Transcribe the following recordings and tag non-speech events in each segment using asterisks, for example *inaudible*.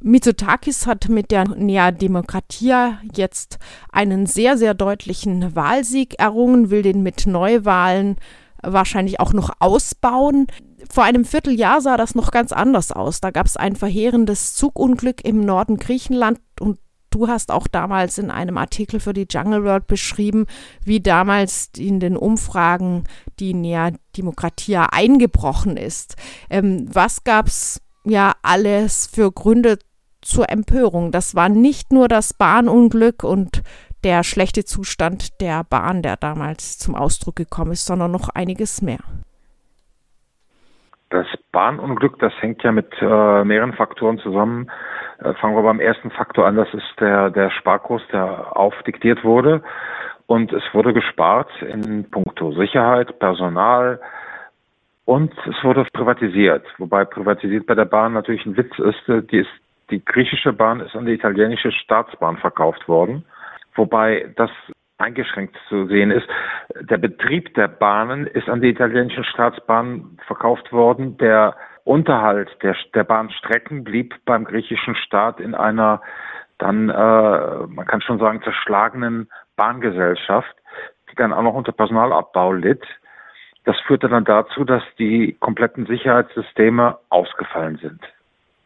Mitsotakis hat mit der Nea Demokratia jetzt einen sehr, sehr deutlichen Wahlsieg errungen, will den mit Neuwahlen wahrscheinlich auch noch ausbauen. Vor einem Vierteljahr sah das noch ganz anders aus. Da gab es ein verheerendes Zugunglück im Norden Griechenland und du hast auch damals in einem Artikel für die Jungle World beschrieben, wie damals in den Umfragen die Nea Demokratia eingebrochen ist. Ähm, was gab es ja alles für Gründe zur Empörung? Das war nicht nur das Bahnunglück und der schlechte Zustand der Bahn, der damals zum Ausdruck gekommen ist, sondern noch einiges mehr. Das Bahnunglück, das hängt ja mit äh, mehreren Faktoren zusammen. Äh, fangen wir beim ersten Faktor an, das ist der, der Sparkurs, der aufdiktiert wurde. Und es wurde gespart in puncto Sicherheit, Personal und es wurde privatisiert. Wobei privatisiert bei der Bahn natürlich ein Witz ist. Die, ist, die griechische Bahn ist an die italienische Staatsbahn verkauft worden wobei das eingeschränkt zu sehen ist. Der Betrieb der Bahnen ist an die italienischen Staatsbahnen verkauft worden. Der Unterhalt der, der Bahnstrecken blieb beim griechischen Staat in einer dann, äh, man kann schon sagen, zerschlagenen Bahngesellschaft, die dann auch noch unter Personalabbau litt. Das führte dann dazu, dass die kompletten Sicherheitssysteme ausgefallen sind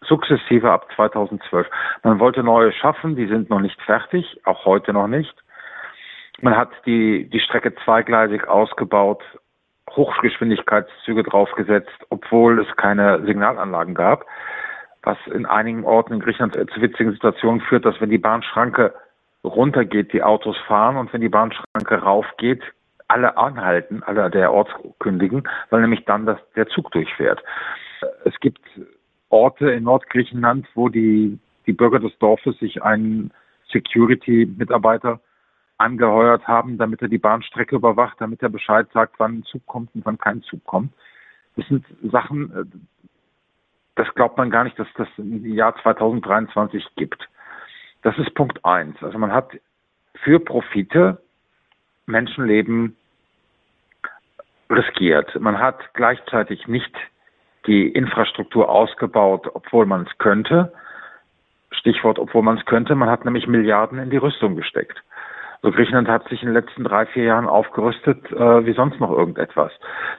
sukzessive ab 2012. Man wollte neue schaffen, die sind noch nicht fertig, auch heute noch nicht. Man hat die, die Strecke zweigleisig ausgebaut, Hochgeschwindigkeitszüge draufgesetzt, obwohl es keine Signalanlagen gab, was in einigen Orten in Griechenland zu witzigen Situationen führt, dass wenn die Bahnschranke runtergeht, die Autos fahren und wenn die Bahnschranke raufgeht, alle anhalten, alle der Ortskündigen, weil nämlich dann das, der Zug durchfährt. Es gibt Orte in Nordgriechenland, wo die, die Bürger des Dorfes sich einen Security-Mitarbeiter angeheuert haben, damit er die Bahnstrecke überwacht, damit er Bescheid sagt, wann ein Zug kommt und wann kein Zug kommt. Das sind Sachen, das glaubt man gar nicht, dass das im Jahr 2023 gibt. Das ist Punkt eins. Also man hat für Profite Menschenleben riskiert. Man hat gleichzeitig nicht die Infrastruktur ausgebaut, obwohl man es könnte. Stichwort, obwohl man es könnte. Man hat nämlich Milliarden in die Rüstung gesteckt. Also Griechenland hat sich in den letzten drei, vier Jahren aufgerüstet äh, wie sonst noch irgendetwas.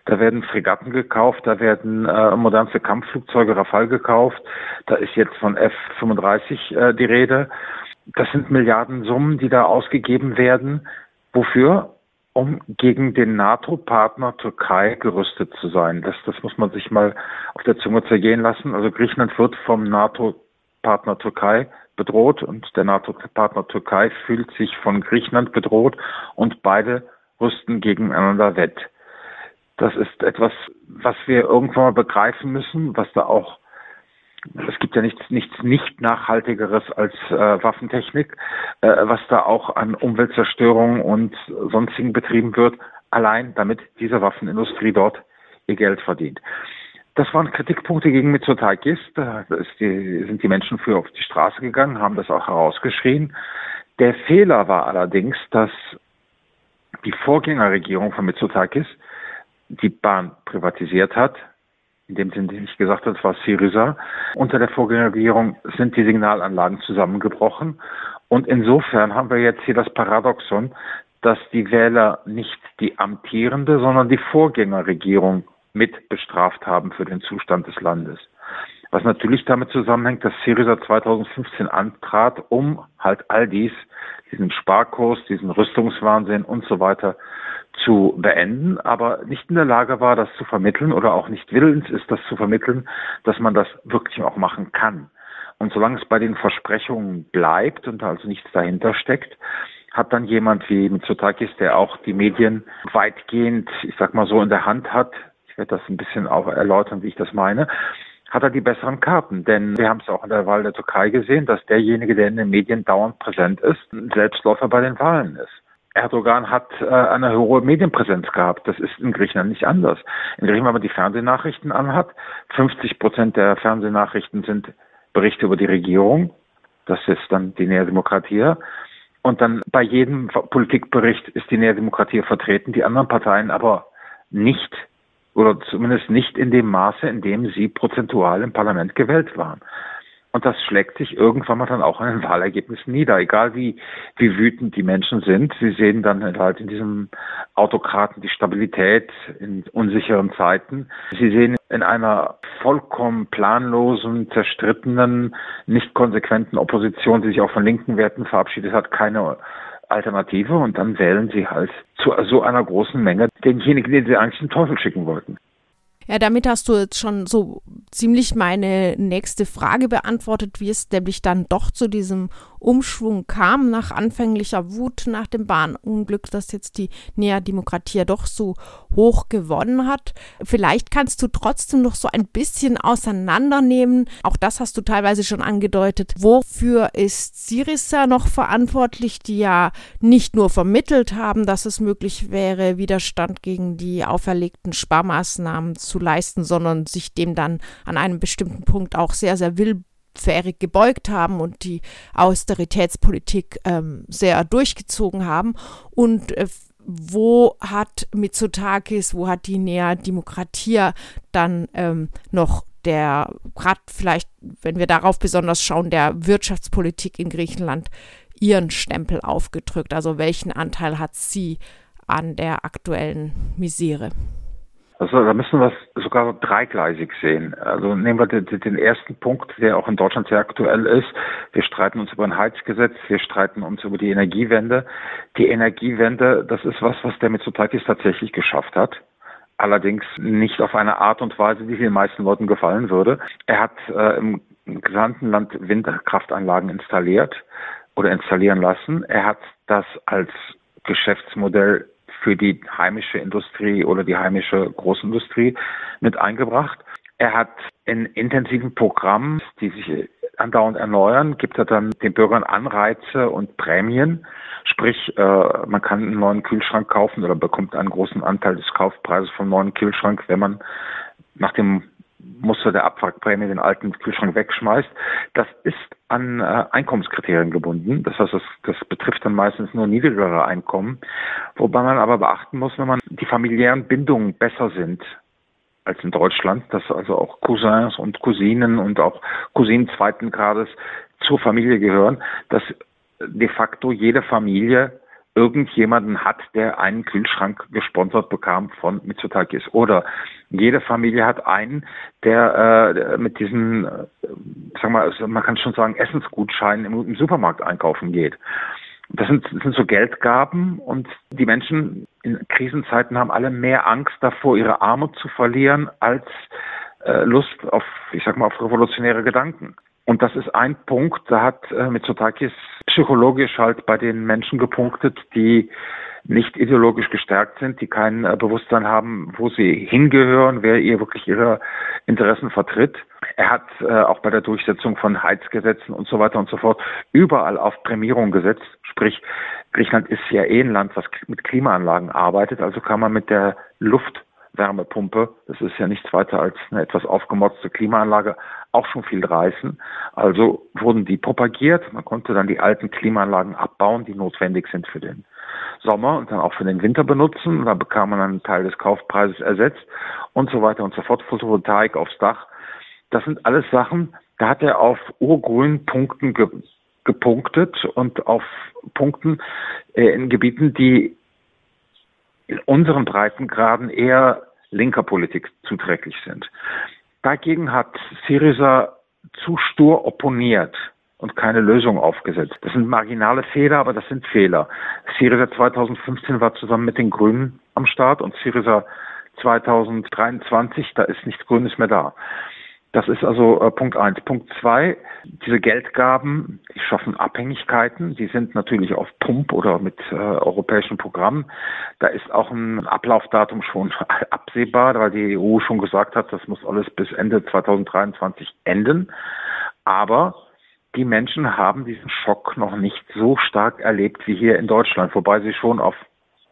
Da werden Fregatten gekauft, da werden äh, modernste Kampfflugzeuge Rafale gekauft, da ist jetzt von F-35 äh, die Rede. Das sind Milliardensummen, die da ausgegeben werden. Wofür? um gegen den NATO-Partner Türkei gerüstet zu sein. Das, das muss man sich mal auf der Zunge zergehen lassen. Also Griechenland wird vom NATO-Partner Türkei bedroht und der NATO-Partner Türkei fühlt sich von Griechenland bedroht und beide rüsten gegeneinander wett. Das ist etwas, was wir irgendwann mal begreifen müssen, was da auch es gibt ja nichts, nichts nicht nachhaltigeres als äh, Waffentechnik, äh, was da auch an Umweltzerstörung und sonstigen betrieben wird, allein damit diese Waffenindustrie dort ihr Geld verdient. Das waren Kritikpunkte gegen Mitsotakis. Da die, sind die Menschen für auf die Straße gegangen, haben das auch herausgeschrien. Der Fehler war allerdings, dass die Vorgängerregierung von Mitsotakis die Bahn privatisiert hat, in dem Sinne nicht gesagt hat, war Syriza. Unter der Vorgängerregierung sind die Signalanlagen zusammengebrochen. Und insofern haben wir jetzt hier das Paradoxon, dass die Wähler nicht die amtierende, sondern die Vorgängerregierung mit bestraft haben für den Zustand des Landes. Was natürlich damit zusammenhängt, dass Syriza 2015 antrat, um halt all dies, diesen Sparkurs, diesen Rüstungswahnsinn und so weiter zu beenden, aber nicht in der Lage war, das zu vermitteln oder auch nicht willens ist, das zu vermitteln, dass man das wirklich auch machen kann. Und solange es bei den Versprechungen bleibt und also nichts dahinter steckt, hat dann jemand wie Mitsotakis, der auch die Medien weitgehend, ich sag mal so, in der Hand hat, ich werde das ein bisschen auch erläutern, wie ich das meine, hat er die besseren Karten. Denn wir haben es auch in der Wahl der Türkei gesehen, dass derjenige, der in den Medien dauernd präsent ist, Selbstläufer bei den Wahlen ist. Erdogan hat äh, eine hohe Medienpräsenz gehabt. Das ist in Griechenland nicht anders. In Griechenland, wenn man die Fernsehnachrichten anhat, 50 Prozent der Fernsehnachrichten sind Berichte über die Regierung. Das ist dann die Näherdemokratie. Und dann bei jedem Politikbericht ist die Näherdemokratie vertreten, die anderen Parteien aber nicht oder zumindest nicht in dem Maße, in dem sie prozentual im Parlament gewählt waren. Und das schlägt sich irgendwann mal dann auch in den Wahlergebnissen nieder. Egal wie, wie wütend die Menschen sind, sie sehen dann halt in diesem Autokraten die Stabilität in unsicheren Zeiten. Sie sehen in einer vollkommen planlosen, zerstrittenen, nicht konsequenten Opposition, die sich auch von linken Werten verabschiedet hat, keine Alternative und dann wählen sie halt zu so einer großen Menge denjenigen, den sie eigentlich den Teufel schicken wollten. Ja, damit hast du jetzt schon so ziemlich meine nächste Frage beantwortet, wie es nämlich dann doch zu diesem Umschwung kam nach anfänglicher Wut nach dem Bahnunglück, dass jetzt die Nea Demokratie ja doch so hoch gewonnen hat. Vielleicht kannst du trotzdem noch so ein bisschen auseinandernehmen. Auch das hast du teilweise schon angedeutet. Wofür ist Syriza noch verantwortlich, die ja nicht nur vermittelt haben, dass es möglich wäre, Widerstand gegen die auferlegten Sparmaßnahmen zu leisten, sondern sich dem dann an einem bestimmten Punkt auch sehr, sehr fähig gebeugt haben und die Austeritätspolitik ähm, sehr durchgezogen haben. Und äh, wo hat Mitsotakis, wo hat die Nea Demokratia dann ähm, noch der, gerade vielleicht, wenn wir darauf besonders schauen, der Wirtschaftspolitik in Griechenland ihren Stempel aufgedrückt? Also welchen Anteil hat sie an der aktuellen Misere? Also da müssen wir es sogar dreigleisig sehen. Also nehmen wir den, den, ersten Punkt, der auch in Deutschland sehr aktuell ist. Wir streiten uns über ein Heizgesetz, wir streiten uns über die Energiewende. Die Energiewende, das ist was, was der Mitsotakis tatsächlich geschafft hat. Allerdings nicht auf eine Art und Weise, die den meisten Leuten gefallen würde. Er hat äh, im gesamten Land Windkraftanlagen installiert oder installieren lassen. Er hat das als Geschäftsmodell für die heimische Industrie oder die heimische Großindustrie mit eingebracht. Er hat in intensiven Programmen, die sich andauernd erneuern, gibt er dann den Bürgern Anreize und Prämien. Sprich, äh, man kann einen neuen Kühlschrank kaufen oder bekommt einen großen Anteil des Kaufpreises vom neuen Kühlschrank, wenn man nach dem Muster der Abwrackprämie den alten Kühlschrank wegschmeißt. Das ist an äh, Einkommenskriterien gebunden. Das heißt, das, das betrifft dann meistens nur niedrigere Einkommen. Wobei man aber beachten muss, wenn man die familiären Bindungen besser sind als in Deutschland, dass also auch Cousins und Cousinen und auch Cousinen zweiten Grades zur Familie gehören, dass de facto jede Familie irgendjemanden hat, der einen Kühlschrank gesponsert bekam von Mitsotakis. Oder jede Familie hat einen, der äh, mit diesen, äh, sag mal, also man kann schon sagen, Essensgutscheinen im, im Supermarkt einkaufen geht. Das sind, das sind so Geldgaben und die Menschen in Krisenzeiten haben alle mehr Angst davor, ihre Armut zu verlieren, als äh, Lust auf, ich sag mal, auf revolutionäre Gedanken. Und das ist ein Punkt, da hat äh, Mitsotakis psychologisch halt bei den Menschen gepunktet, die nicht ideologisch gestärkt sind, die kein äh, Bewusstsein haben, wo sie hingehören, wer ihr wirklich ihre Interessen vertritt. Er hat äh, auch bei der Durchsetzung von Heizgesetzen und so weiter und so fort überall auf Prämierung gesetzt. Sprich, Griechenland ist ja eh ein Land, was mit Klimaanlagen arbeitet, also kann man mit der Luft Wärmepumpe, das ist ja nichts weiter als eine etwas aufgemotzte Klimaanlage, auch schon viel reißen. Also wurden die propagiert. Man konnte dann die alten Klimaanlagen abbauen, die notwendig sind für den Sommer und dann auch für den Winter benutzen. Dann bekam man einen Teil des Kaufpreises ersetzt und so weiter und so fort. Photovoltaik aufs Dach. Das sind alles Sachen, da hat er auf urgrünen Punkten ge gepunktet und auf Punkten äh, in Gebieten, die in unseren Breitengraden eher linker Politik zuträglich sind. Dagegen hat Syriza zu stur opponiert und keine Lösung aufgesetzt. Das sind marginale Fehler, aber das sind Fehler. Syriza 2015 war zusammen mit den Grünen am Start und Syriza 2023, da ist nichts Grünes mehr da. Das ist also äh, Punkt eins. Punkt zwei, diese Geldgaben, die schaffen Abhängigkeiten. Die sind natürlich auf Pump oder mit äh, europäischen Programmen. Da ist auch ein Ablaufdatum schon *laughs* absehbar, weil die EU schon gesagt hat, das muss alles bis Ende 2023 enden. Aber die Menschen haben diesen Schock noch nicht so stark erlebt wie hier in Deutschland, wobei sie schon auf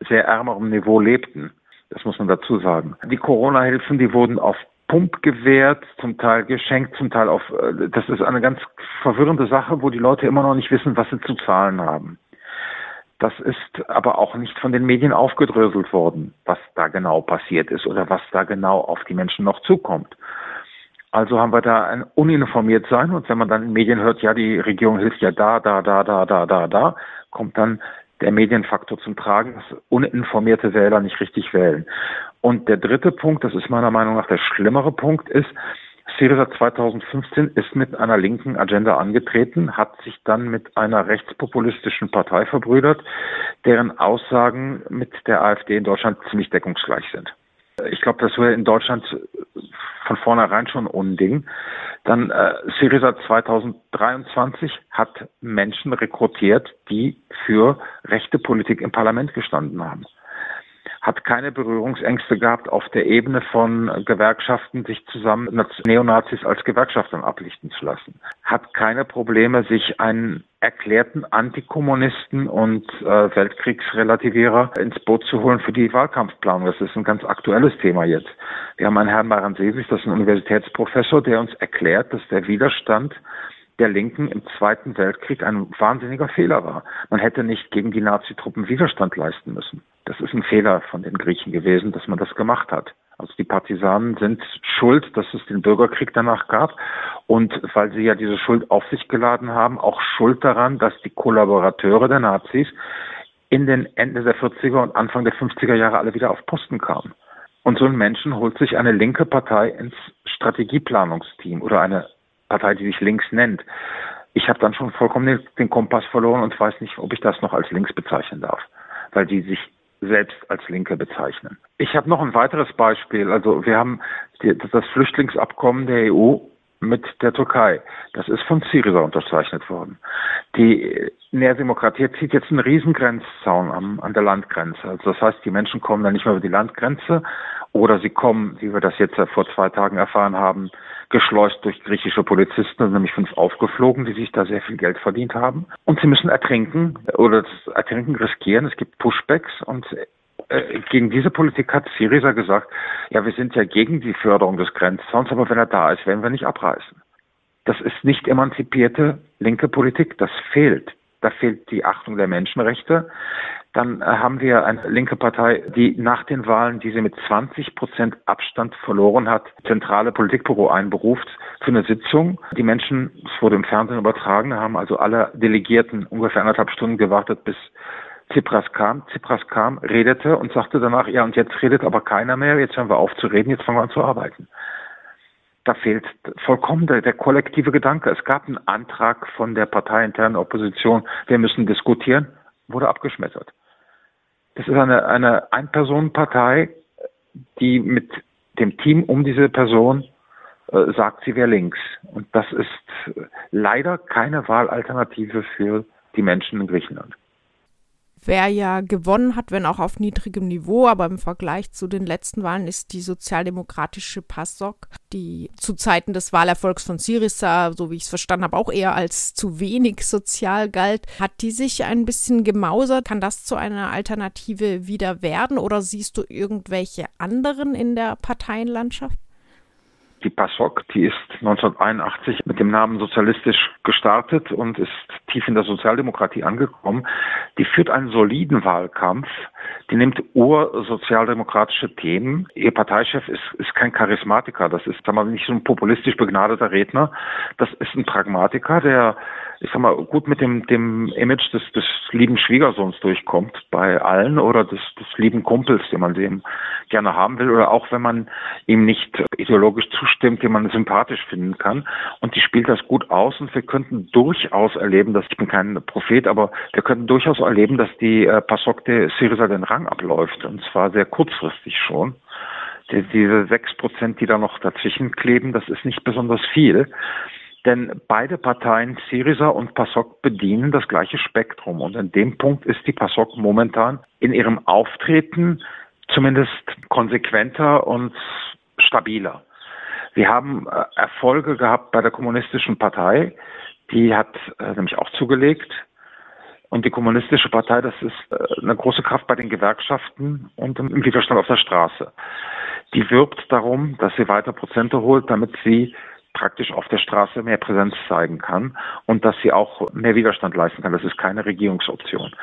sehr ärmerem Niveau lebten. Das muss man dazu sagen. Die Corona-Hilfen, die wurden auf Pump gewährt, zum Teil geschenkt, zum Teil auf, äh, das ist eine ganz verwirrende Sache, wo die Leute immer noch nicht wissen, was sie zu zahlen haben. Das ist aber auch nicht von den Medien aufgedröselt worden, was da genau passiert ist oder was da genau auf die Menschen noch zukommt. Also haben wir da ein uninformiert sein und wenn man dann in Medien hört, ja, die Regierung hilft ja da, da, da, da, da, da, da, kommt dann der Medienfaktor zum Tragen, dass uninformierte Wähler nicht richtig wählen. Und der dritte Punkt, das ist meiner Meinung nach der schlimmere Punkt, ist, Syriza 2015 ist mit einer linken Agenda angetreten, hat sich dann mit einer rechtspopulistischen Partei verbrüdert, deren Aussagen mit der AfD in Deutschland ziemlich deckungsgleich sind. Ich glaube, das wäre in Deutschland von vornherein schon Unding. Dann äh, Syriza 2023 hat Menschen rekrutiert, die für rechte Politik im Parlament gestanden haben hat keine Berührungsängste gehabt, auf der Ebene von Gewerkschaften sich zusammen Neonazis als Gewerkschaftern ablichten zu lassen. Hat keine Probleme, sich einen erklärten Antikommunisten und äh, Weltkriegsrelativierer ins Boot zu holen für die Wahlkampfplanung. Das ist ein ganz aktuelles Thema jetzt. Wir haben einen Herrn Maransevis, das ist ein Universitätsprofessor, der uns erklärt, dass der Widerstand der Linken im Zweiten Weltkrieg ein wahnsinniger Fehler war. Man hätte nicht gegen die Nazitruppen Widerstand leisten müssen. Das ist ein Fehler von den Griechen gewesen, dass man das gemacht hat. Also die Partisanen sind schuld, dass es den Bürgerkrieg danach gab und weil sie ja diese Schuld auf sich geladen haben, auch schuld daran, dass die Kollaborateure der Nazis in den Ende der 40er und Anfang der 50er Jahre alle wieder auf Posten kamen. Und so ein Menschen holt sich eine linke Partei ins Strategieplanungsteam oder eine Partei, die sich links nennt. Ich habe dann schon vollkommen den Kompass verloren und weiß nicht, ob ich das noch als links bezeichnen darf, weil die sich selbst als Linke bezeichnen. Ich habe noch ein weiteres Beispiel. Also wir haben die, das Flüchtlingsabkommen der EU mit der Türkei. Das ist von Syriza unterzeichnet worden. Die Nährdemokratie zieht jetzt einen Riesengrenzzaun an, an der Landgrenze. Also das heißt, die Menschen kommen dann nicht mehr über die Landgrenze oder sie kommen, wie wir das jetzt vor zwei Tagen erfahren haben, geschleust durch griechische Polizisten, nämlich fünf aufgeflogen, die sich da sehr viel Geld verdient haben. Und sie müssen ertrinken oder das Ertrinken riskieren. Es gibt Pushbacks und äh, gegen diese Politik hat Syriza gesagt, ja, wir sind ja gegen die Förderung des Grenzzauns, aber wenn er da ist, werden wir nicht abreißen. Das ist nicht emanzipierte linke Politik, das fehlt. Da fehlt die Achtung der Menschenrechte. Dann äh, haben wir eine linke Partei, die nach den Wahlen, die sie mit 20 Prozent Abstand verloren hat, zentrale Politikbüro einberuft für eine Sitzung. Die Menschen, es wurde im Fernsehen übertragen, haben also alle Delegierten ungefähr anderthalb Stunden gewartet, bis Tsipras kam. Tsipras kam, redete und sagte danach, ja, und jetzt redet aber keiner mehr, jetzt hören wir auf zu reden, jetzt fangen wir an zu arbeiten. Da fehlt vollkommen der, der kollektive Gedanke. Es gab einen Antrag von der parteiinternen Opposition, wir müssen diskutieren, wurde abgeschmettert. Das ist eine, eine Ein-Personen-Partei, die mit dem Team um diese Person äh, sagt, sie wäre links. Und das ist leider keine Wahlalternative für die Menschen in Griechenland wer ja gewonnen hat, wenn auch auf niedrigem Niveau, aber im Vergleich zu den letzten Wahlen ist die sozialdemokratische PASOK, die zu Zeiten des Wahlerfolgs von Syriza, so wie ich es verstanden habe, auch eher als zu wenig sozial galt. Hat die sich ein bisschen gemausert? Kann das zu einer Alternative wieder werden oder siehst du irgendwelche anderen in der Parteienlandschaft? Die PASOK, die ist 1981 mit dem Namen sozialistisch gestartet und ist tief in der Sozialdemokratie angekommen. Die führt einen soliden Wahlkampf. Die nimmt ursozialdemokratische Themen. Ihr Parteichef ist, ist kein Charismatiker. Das ist, sag mal, nicht so ein populistisch begnadeter Redner. Das ist ein Pragmatiker, der ich sag mal, gut mit dem, dem Image des, des lieben Schwiegersohns durchkommt bei allen oder des, des lieben Kumpels, den man dem gerne haben will oder auch wenn man ihm nicht ideologisch zustimmt, den man sympathisch finden kann. Und die spielt das gut aus und wir könnten durchaus erleben, dass ich bin kein Prophet, aber wir könnten durchaus erleben, dass die äh, PASOK de Syriza den Rang abläuft und zwar sehr kurzfristig schon diese sechs Prozent, die da noch dazwischen kleben, das ist nicht besonders viel. Denn beide Parteien, Syriza und PASOK, bedienen das gleiche Spektrum. Und in dem Punkt ist die PASOK momentan in ihrem Auftreten zumindest konsequenter und stabiler. Wir haben äh, Erfolge gehabt bei der Kommunistischen Partei. Die hat äh, nämlich auch zugelegt. Und die Kommunistische Partei, das ist äh, eine große Kraft bei den Gewerkschaften und im Widerstand auf der Straße. Die wirbt darum, dass sie weiter Prozente holt, damit sie praktisch auf der Straße mehr Präsenz zeigen kann und dass sie auch mehr Widerstand leisten kann. Das ist keine Regierungsoption.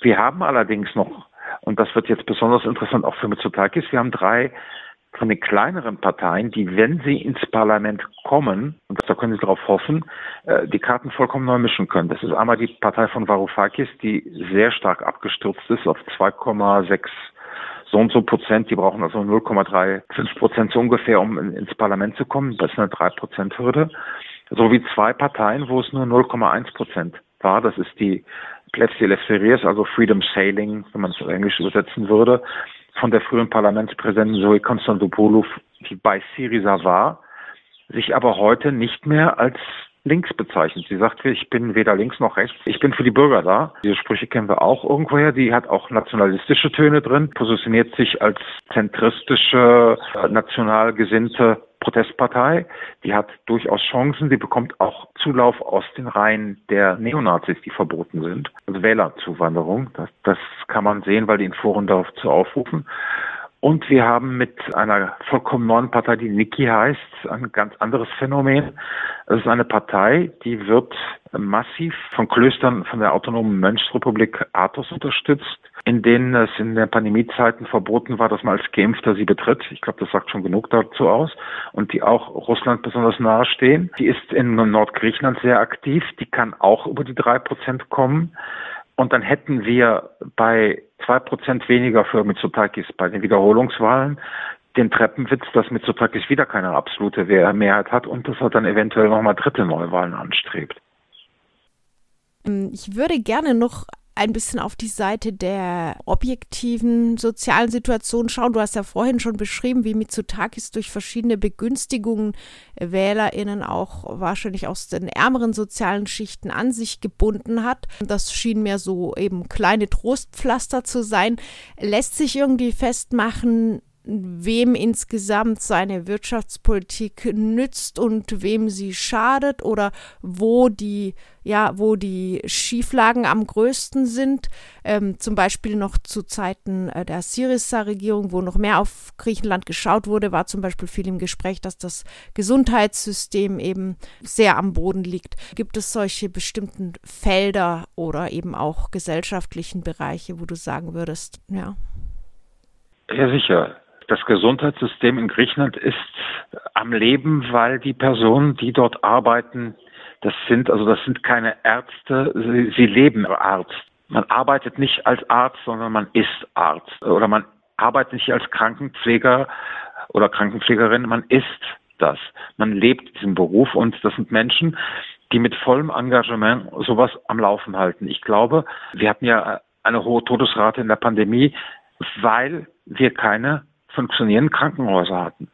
Wir haben allerdings noch, und das wird jetzt besonders interessant auch für Mitsotakis, wir haben drei von den kleineren Parteien, die, wenn sie ins Parlament kommen, und da können Sie darauf hoffen, äh, die Karten vollkommen neu mischen können. Das ist einmal die Partei von Varoufakis, die sehr stark abgestürzt ist auf 2,6 so und so Prozent, die brauchen also 0,35 Prozent so ungefähr, um ins Parlament zu kommen. Das ist eine 3 Prozent Hürde. So wie zwei Parteien, wo es nur 0,1 Prozent war. Das ist die Plebs de also Freedom Sailing, wenn man es auf Englisch übersetzen würde von der frühen Parlamentspräsidentin Zoe Konstantopoulou, die bei Syriza war, sich aber heute nicht mehr als links bezeichnet. Sie sagt, ich bin weder links noch rechts, ich bin für die Bürger da. Diese Sprüche kennen wir auch irgendwoher. Die hat auch nationalistische Töne drin, positioniert sich als zentristische, national gesinnte Protestpartei. Die hat durchaus Chancen. Sie bekommt auch Zulauf aus den Reihen der Neonazis, die verboten sind. Also Wählerzuwanderung. Das, das kann man sehen, weil die in Foren dazu aufrufen. Und wir haben mit einer vollkommen neuen Partei, die Niki heißt, ein ganz anderes Phänomen. Es ist eine Partei, die wird massiv von Klöstern von der autonomen Mönchsrepublik Athos unterstützt, in denen es in den Pandemiezeiten verboten war, dass man als Geimpfter sie betritt. Ich glaube, das sagt schon genug dazu aus. Und die auch Russland besonders nahe stehen. Die ist in Nordgriechenland sehr aktiv. Die kann auch über die drei Prozent kommen. Und dann hätten wir bei zwei Prozent weniger für Mitsotakis bei den Wiederholungswahlen den Treppenwitz, dass Mitsotakis wieder keine absolute Mehrheit hat und dass er dann eventuell nochmal dritte Neuwahlen anstrebt. Ähm, ich würde gerne noch ein bisschen auf die Seite der objektiven sozialen Situation schauen. Du hast ja vorhin schon beschrieben, wie Mitsotakis durch verschiedene Begünstigungen WählerInnen auch wahrscheinlich aus den ärmeren sozialen Schichten an sich gebunden hat. Das schien mir so eben kleine Trostpflaster zu sein. Lässt sich irgendwie festmachen, wem insgesamt seine Wirtschaftspolitik nützt und wem sie schadet oder wo die, ja, wo die Schieflagen am größten sind. Ähm, zum Beispiel noch zu Zeiten äh, der Syriza-Regierung, wo noch mehr auf Griechenland geschaut wurde, war zum Beispiel viel im Gespräch, dass das Gesundheitssystem eben sehr am Boden liegt. Gibt es solche bestimmten Felder oder eben auch gesellschaftlichen Bereiche, wo du sagen würdest, ja? Ja, sicher das Gesundheitssystem in Griechenland ist am Leben, weil die Personen, die dort arbeiten, das sind, also das sind keine Ärzte, sie, sie leben Arzt. Man arbeitet nicht als Arzt, sondern man ist Arzt. Oder man arbeitet nicht als Krankenpfleger oder Krankenpflegerin, man ist das. Man lebt diesen Beruf und das sind Menschen, die mit vollem Engagement sowas am Laufen halten. Ich glaube, wir hatten ja eine hohe Todesrate in der Pandemie, weil wir keine funktionierenden Krankenhäuser hatten.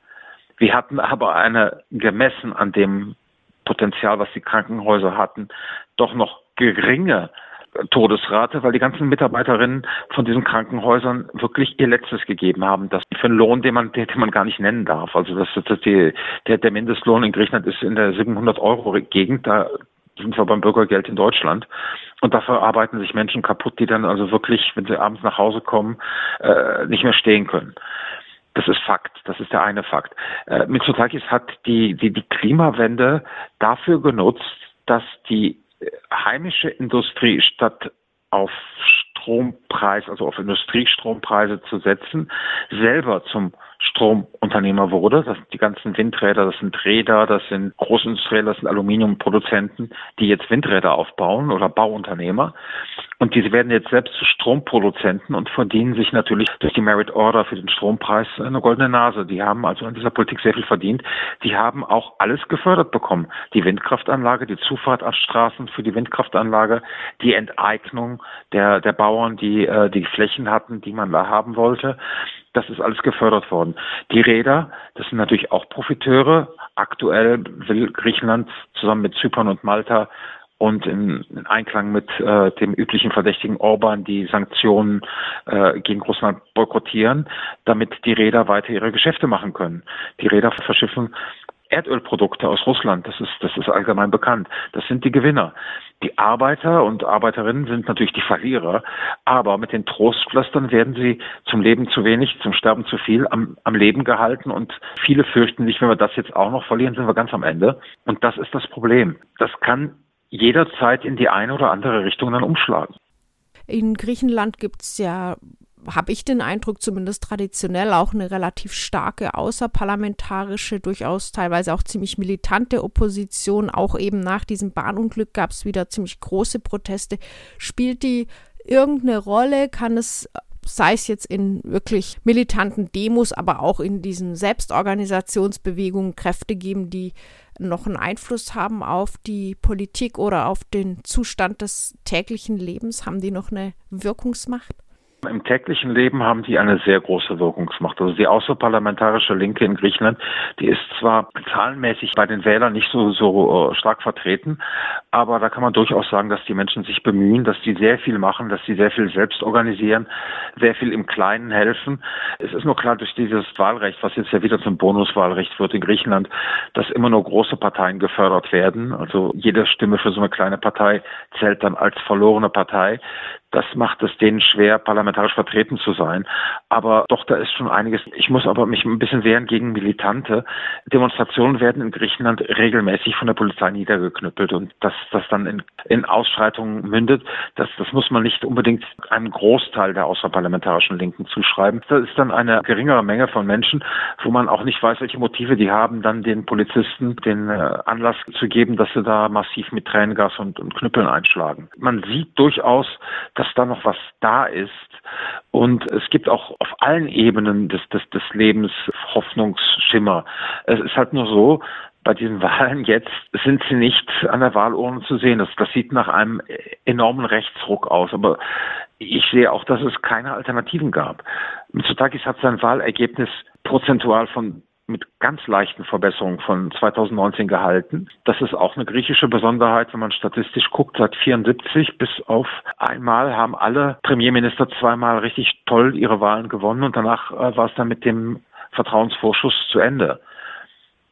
Wir hatten aber eine gemessen an dem Potenzial, was die Krankenhäuser hatten, doch noch geringe Todesrate, weil die ganzen Mitarbeiterinnen von diesen Krankenhäusern wirklich ihr Letztes gegeben haben. Das für einen Lohn, den man, den man gar nicht nennen darf. Also das, das die, der, der Mindestlohn in Griechenland ist in der 700 Euro Gegend. Da sind wir beim Bürgergeld in Deutschland. Und dafür arbeiten sich Menschen kaputt, die dann also wirklich, wenn sie abends nach Hause kommen, äh, nicht mehr stehen können. Das ist Fakt. Das ist der eine Fakt. Äh, Mitsotakis hat die, die, die Klimawende dafür genutzt, dass die äh, heimische Industrie statt auf Strompreis, also auf Industriestrompreise zu setzen, selber zum Stromunternehmer wurde. Das sind die ganzen Windräder, das sind Räder, das sind Großindustrielle, das sind Aluminiumproduzenten, die jetzt Windräder aufbauen oder Bauunternehmer. Und diese werden jetzt selbst zu Stromproduzenten und verdienen sich natürlich durch die Merit Order für den Strompreis eine goldene Nase. Die haben also in dieser Politik sehr viel verdient. Die haben auch alles gefördert bekommen. Die Windkraftanlage, die Zufahrtstraßen für die Windkraftanlage, die Enteignung der, der Bauern, die äh, die Flächen hatten, die man da haben wollte. Das ist alles gefördert worden. Die Räder, das sind natürlich auch Profiteure. Aktuell will Griechenland zusammen mit Zypern und Malta und in, in Einklang mit äh, dem üblichen Verdächtigen Orban die Sanktionen äh, gegen Russland boykottieren, damit die Räder weiter ihre Geschäfte machen können. Die Räder verschiffen Erdölprodukte aus Russland, das ist, das ist allgemein bekannt. Das sind die Gewinner. Die Arbeiter und Arbeiterinnen sind natürlich die Verlierer, aber mit den Trostpflastern werden sie zum Leben zu wenig, zum Sterben zu viel am, am Leben gehalten und viele fürchten sich, wenn wir das jetzt auch noch verlieren, sind wir ganz am Ende. Und das ist das Problem. Das kann jederzeit in die eine oder andere Richtung dann umschlagen. In Griechenland gibt es ja habe ich den Eindruck, zumindest traditionell auch eine relativ starke außerparlamentarische, durchaus teilweise auch ziemlich militante Opposition. Auch eben nach diesem Bahnunglück gab es wieder ziemlich große Proteste. Spielt die irgendeine Rolle? Kann es sei es jetzt in wirklich militanten Demos, aber auch in diesen Selbstorganisationsbewegungen Kräfte geben, die noch einen Einfluss haben auf die Politik oder auf den Zustand des täglichen Lebens? Haben die noch eine Wirkungsmacht? Im täglichen Leben haben die eine sehr große Wirkungsmacht. Also die außerparlamentarische Linke in Griechenland, die ist zwar zahlenmäßig bei den Wählern nicht so, so äh, stark vertreten, aber da kann man durchaus sagen, dass die Menschen sich bemühen, dass die sehr viel machen, dass sie sehr viel selbst organisieren, sehr viel im Kleinen helfen. Es ist nur klar durch dieses Wahlrecht, was jetzt ja wieder zum Bonuswahlrecht wird in Griechenland, dass immer nur große Parteien gefördert werden. Also jede Stimme für so eine kleine Partei zählt dann als verlorene Partei. Das macht es denen schwer, parlamentarisch vertreten zu sein. Aber doch, da ist schon einiges. Ich muss aber mich ein bisschen wehren gegen Militante. Demonstrationen werden in Griechenland regelmäßig von der Polizei niedergeknüppelt und dass das dann in, in Ausschreitungen mündet, das, das muss man nicht unbedingt einem Großteil der außerparlamentarischen Linken zuschreiben. Das ist dann eine geringere Menge von Menschen, wo man auch nicht weiß, welche Motive die haben, dann den Polizisten den äh, Anlass zu geben, dass sie da massiv mit Tränengas und, und Knüppeln einschlagen. Man sieht durchaus, dass dass da noch was da ist. Und es gibt auch auf allen Ebenen des, des, des Lebens Hoffnungsschimmer. Es ist halt nur so, bei diesen *laughs* Wahlen jetzt sind sie nicht an der Wahlurne zu sehen. Das, das sieht nach einem enormen Rechtsruck aus. Aber ich sehe auch, dass es keine Alternativen gab. Mitsotakis hat sein Wahlergebnis prozentual von mit ganz leichten Verbesserungen von 2019 gehalten. Das ist auch eine griechische Besonderheit, wenn man statistisch guckt. Seit 74 bis auf einmal haben alle Premierminister zweimal richtig toll ihre Wahlen gewonnen und danach äh, war es dann mit dem Vertrauensvorschuss zu Ende.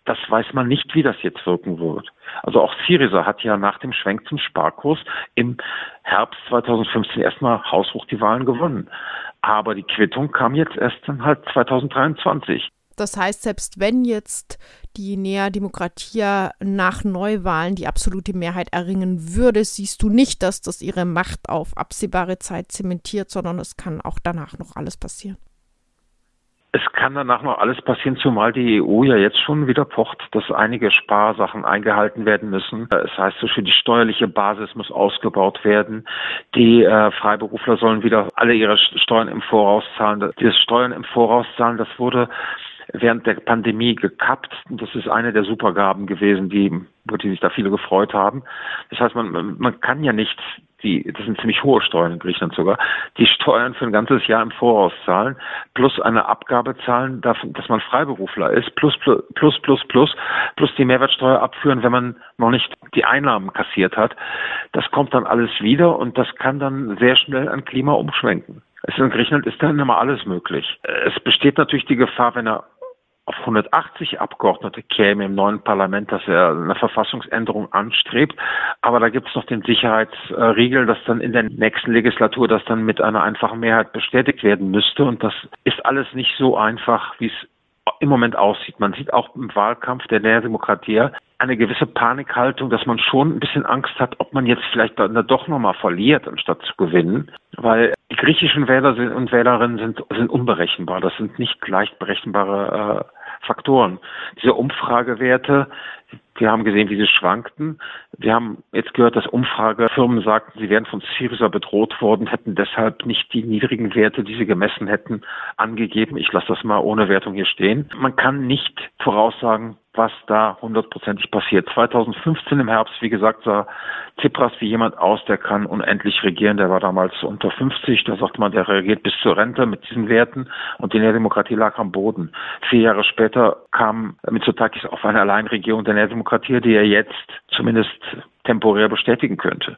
Das weiß man nicht, wie das jetzt wirken wird. Also auch Syriza hat ja nach dem Schwenk zum Sparkurs im Herbst 2015 erstmal haushoch die Wahlen gewonnen. Aber die Quittung kam jetzt erst dann halt 2023. Das heißt, selbst wenn jetzt die Nea Demokratia nach Neuwahlen die absolute Mehrheit erringen würde, siehst du nicht, dass das ihre Macht auf absehbare Zeit zementiert, sondern es kann auch danach noch alles passieren. Es kann danach noch alles passieren, zumal die EU ja jetzt schon wieder pocht, dass einige Sparsachen eingehalten werden müssen. Es heißt so schön, die steuerliche Basis muss ausgebaut werden. Die äh, Freiberufler sollen wieder alle ihre Steuern im Voraus zahlen. Dieses Steuern im Voraus zahlen, das wurde während der Pandemie gekappt. Das ist eine der Supergaben gewesen, die, über die sich da viele gefreut haben. Das heißt, man, man kann ja nicht die, das sind ziemlich hohe Steuern in Griechenland sogar, die Steuern für ein ganzes Jahr im Voraus zahlen, plus eine Abgabe zahlen, dass man Freiberufler ist, plus, plus, plus, plus, plus, plus die Mehrwertsteuer abführen, wenn man noch nicht die Einnahmen kassiert hat. Das kommt dann alles wieder und das kann dann sehr schnell an Klima umschwenken. in Griechenland ist dann immer alles möglich. Es besteht natürlich die Gefahr, wenn er auf 180 Abgeordnete käme im neuen Parlament, dass er eine Verfassungsänderung anstrebt. Aber da gibt es noch den Sicherheitsriegel, dass dann in der nächsten Legislatur das dann mit einer einfachen Mehrheit bestätigt werden müsste. Und das ist alles nicht so einfach, wie es im Moment aussieht. Man sieht auch im Wahlkampf der Nährdemokratie eine gewisse Panikhaltung, dass man schon ein bisschen Angst hat, ob man jetzt vielleicht doch nochmal verliert, anstatt zu gewinnen. Weil die griechischen Wähler und Wählerinnen sind, sind unberechenbar. Das sind nicht leicht berechenbare äh, Faktoren. Diese Umfragewerte, wir haben gesehen, wie sie schwankten. Wir haben jetzt gehört, dass Umfragefirmen sagten, sie wären von Syriza bedroht worden, hätten deshalb nicht die niedrigen Werte, die sie gemessen hätten, angegeben. Ich lasse das mal ohne Wertung hier stehen. Man kann nicht voraussagen, was da hundertprozentig passiert. 2015 im Herbst, wie gesagt, sah Tsipras wie jemand aus, der kann unendlich regieren. Der war damals unter 50. Da sagt man, der reagiert bis zur Rente mit diesen Werten. Und die Nährdemokratie lag am Boden. Vier Jahre später kam Mitsotakis auf eine Alleinregierung der Nährdemokratie, die er jetzt zumindest temporär bestätigen könnte.